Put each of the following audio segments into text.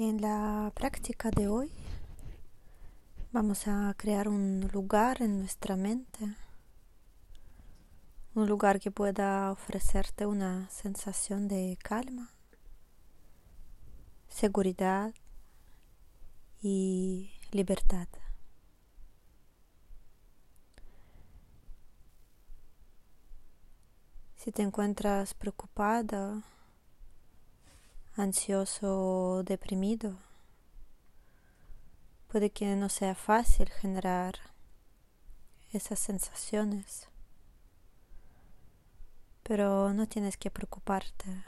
En la práctica de hoy vamos a crear un lugar en nuestra mente, un lugar que pueda ofrecerte una sensación de calma, seguridad y libertad. Si te encuentras preocupada, ansioso o deprimido, puede que no sea fácil generar esas sensaciones, pero no tienes que preocuparte.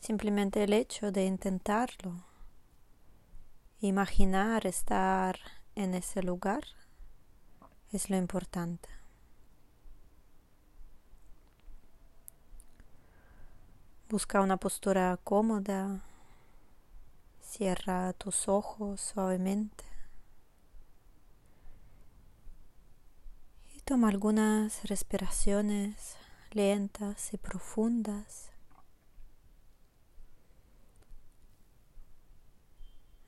Simplemente el hecho de intentarlo, imaginar estar en ese lugar, es lo importante. Busca una postura cómoda. Cierra tus ojos suavemente. Y toma algunas respiraciones lentas y profundas.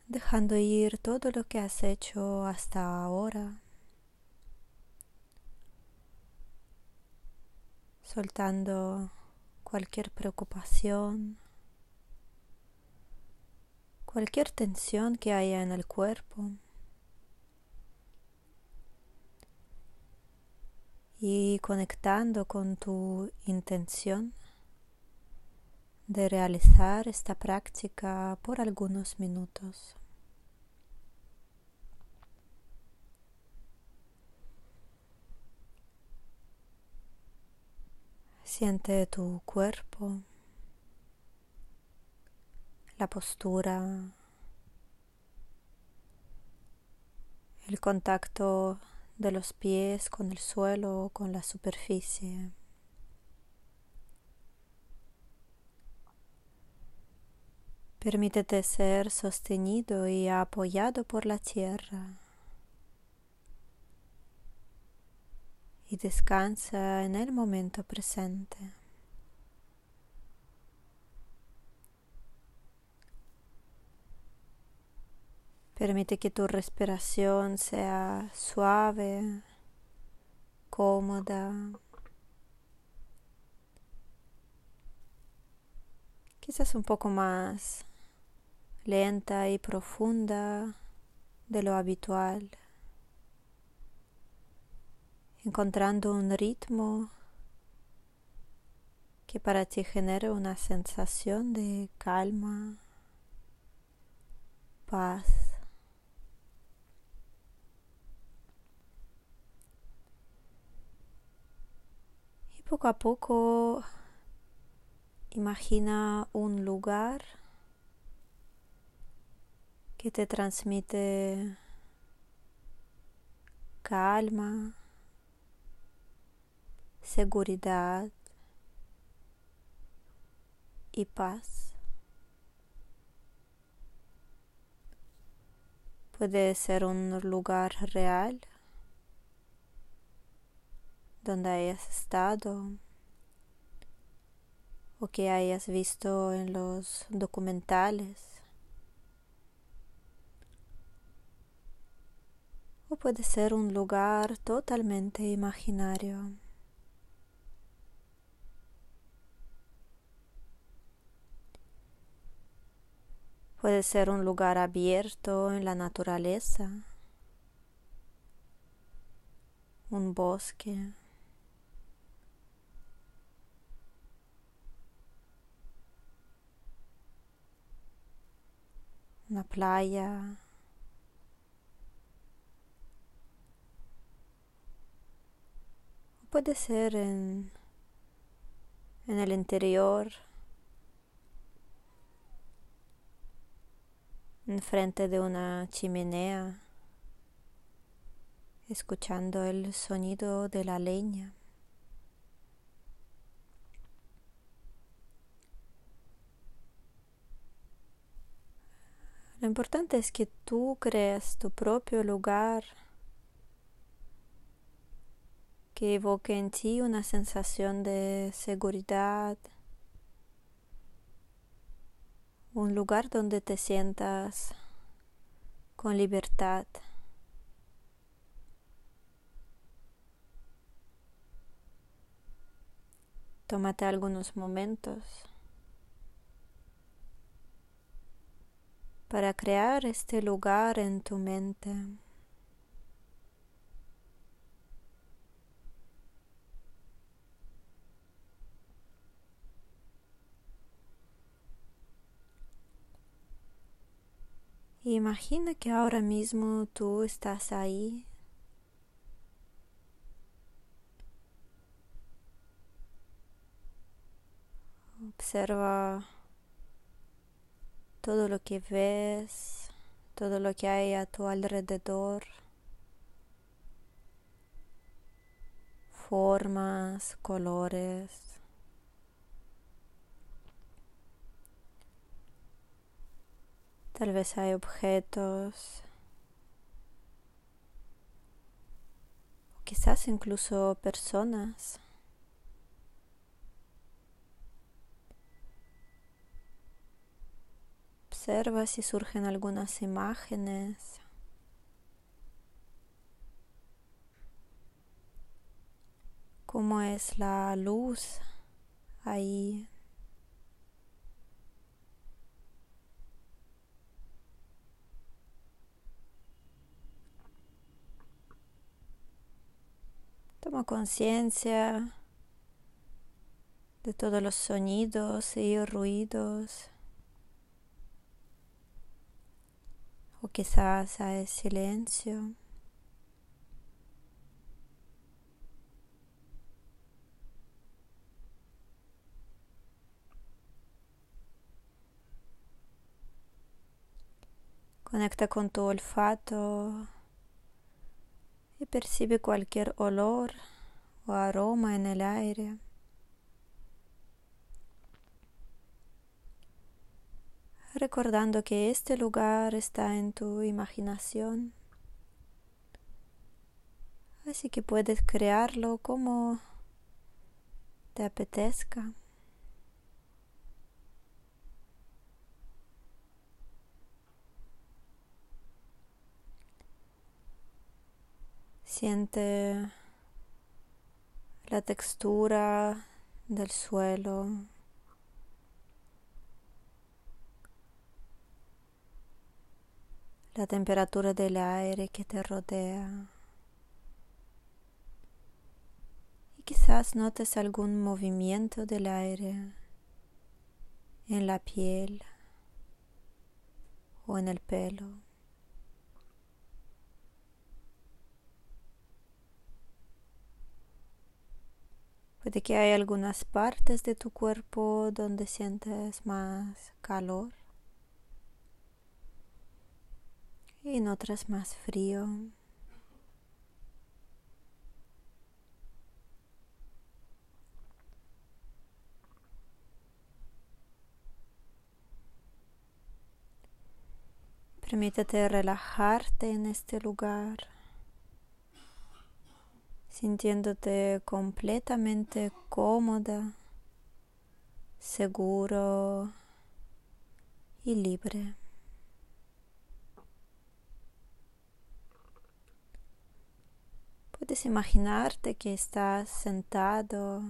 Dejando ir todo lo que has hecho hasta ahora. Soltando cualquier preocupación, cualquier tensión que haya en el cuerpo. Y conectando con tu intención de realizar esta práctica por algunos minutos. Siente tu cuerpo, la postura, el contacto de los pies con el suelo o con la superficie. Permítete ser sostenido y apoyado por la tierra. Descansa en el momento presente. Permite que tu respiración sea suave, cómoda. Quizás un poco más lenta y profunda de lo habitual encontrando un ritmo que para ti genere una sensación de calma, paz. Y poco a poco imagina un lugar que te transmite calma, seguridad y paz. Puede ser un lugar real donde hayas estado o que hayas visto en los documentales. O puede ser un lugar totalmente imaginario. Puede ser un lugar abierto en la naturaleza, un bosque. Una playa. Puede ser en, en el interior enfrente de una chimenea, escuchando el sonido de la leña. Lo importante es que tú crees tu propio lugar que evoque en ti una sensación de seguridad, un lugar donde te sientas con libertad. Tómate algunos momentos para crear este lugar en tu mente. Imagina que ahora mismo tú estás ahí. Observa todo lo que ves, todo lo que hay a tu alrededor, formas, colores. Tal vez hay objetos, o quizás incluso personas. Observa si surgen algunas imágenes. cómo es la luz ahí Toma conciencia de todos los sonidos y ruidos. O quizás hay silencio. Conecta con tu olfato percibe cualquier olor o aroma en el aire. Recordando que este lugar está en tu imaginación. Así que puedes crearlo como te apetezca. Siente la textura del suelo. La temperatura del aire que te rodea. Y quizás notes algún movimiento del aire en la piel o en el pelo. Puede que hay algunas partes de tu cuerpo donde sientes más calor y en otras más frío. Permítete relajarte en este lugar sintiéndote completamente cómoda, seguro y libre. Puedes imaginarte que estás sentado,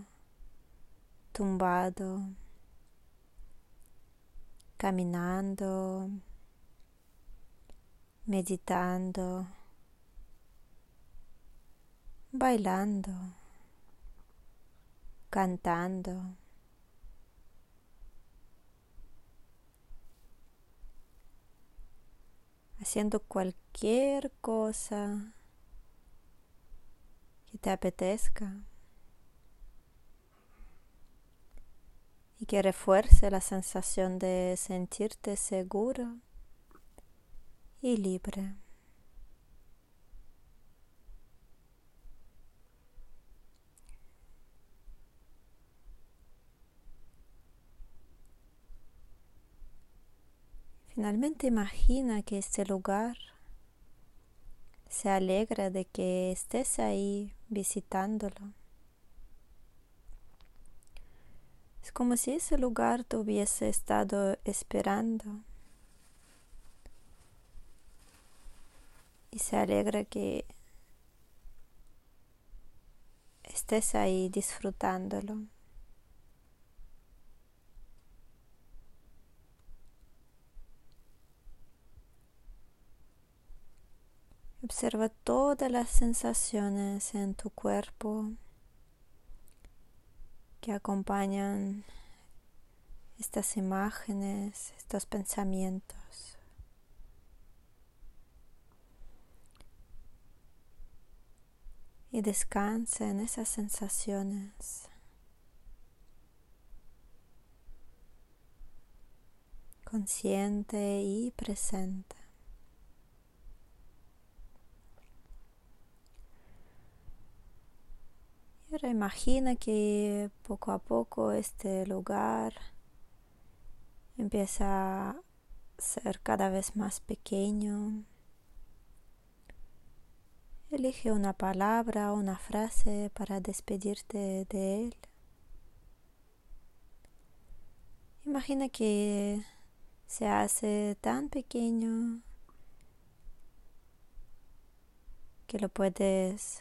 tumbado, caminando, meditando bailando, cantando. haciendo cualquier cosa que te apetezca y que refuerce la sensación de sentirte seguro y libre. Finalmente imagina que este lugar se alegra de que estés ahí visitándolo. Es como si ese lugar te hubiese estado esperando. Y se alegra que estés ahí disfrutándolo. Observa todas las sensaciones en tu cuerpo que acompañan estas imágenes, estos pensamientos. Y descansa en esas sensaciones. Consciente y presente. Pero imagina que poco a poco este lugar empieza a ser cada vez más pequeño. Elige una palabra o una frase para despedirte de él. Imagina que se hace tan pequeño que lo puedes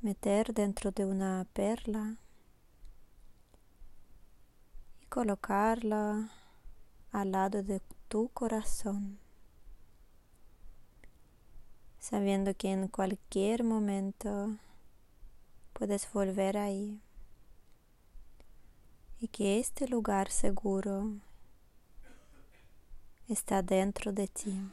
meter dentro de una perla y colocarla al lado de tu corazón, sabiendo que en cualquier momento puedes volver ahí y que este lugar seguro está dentro de ti.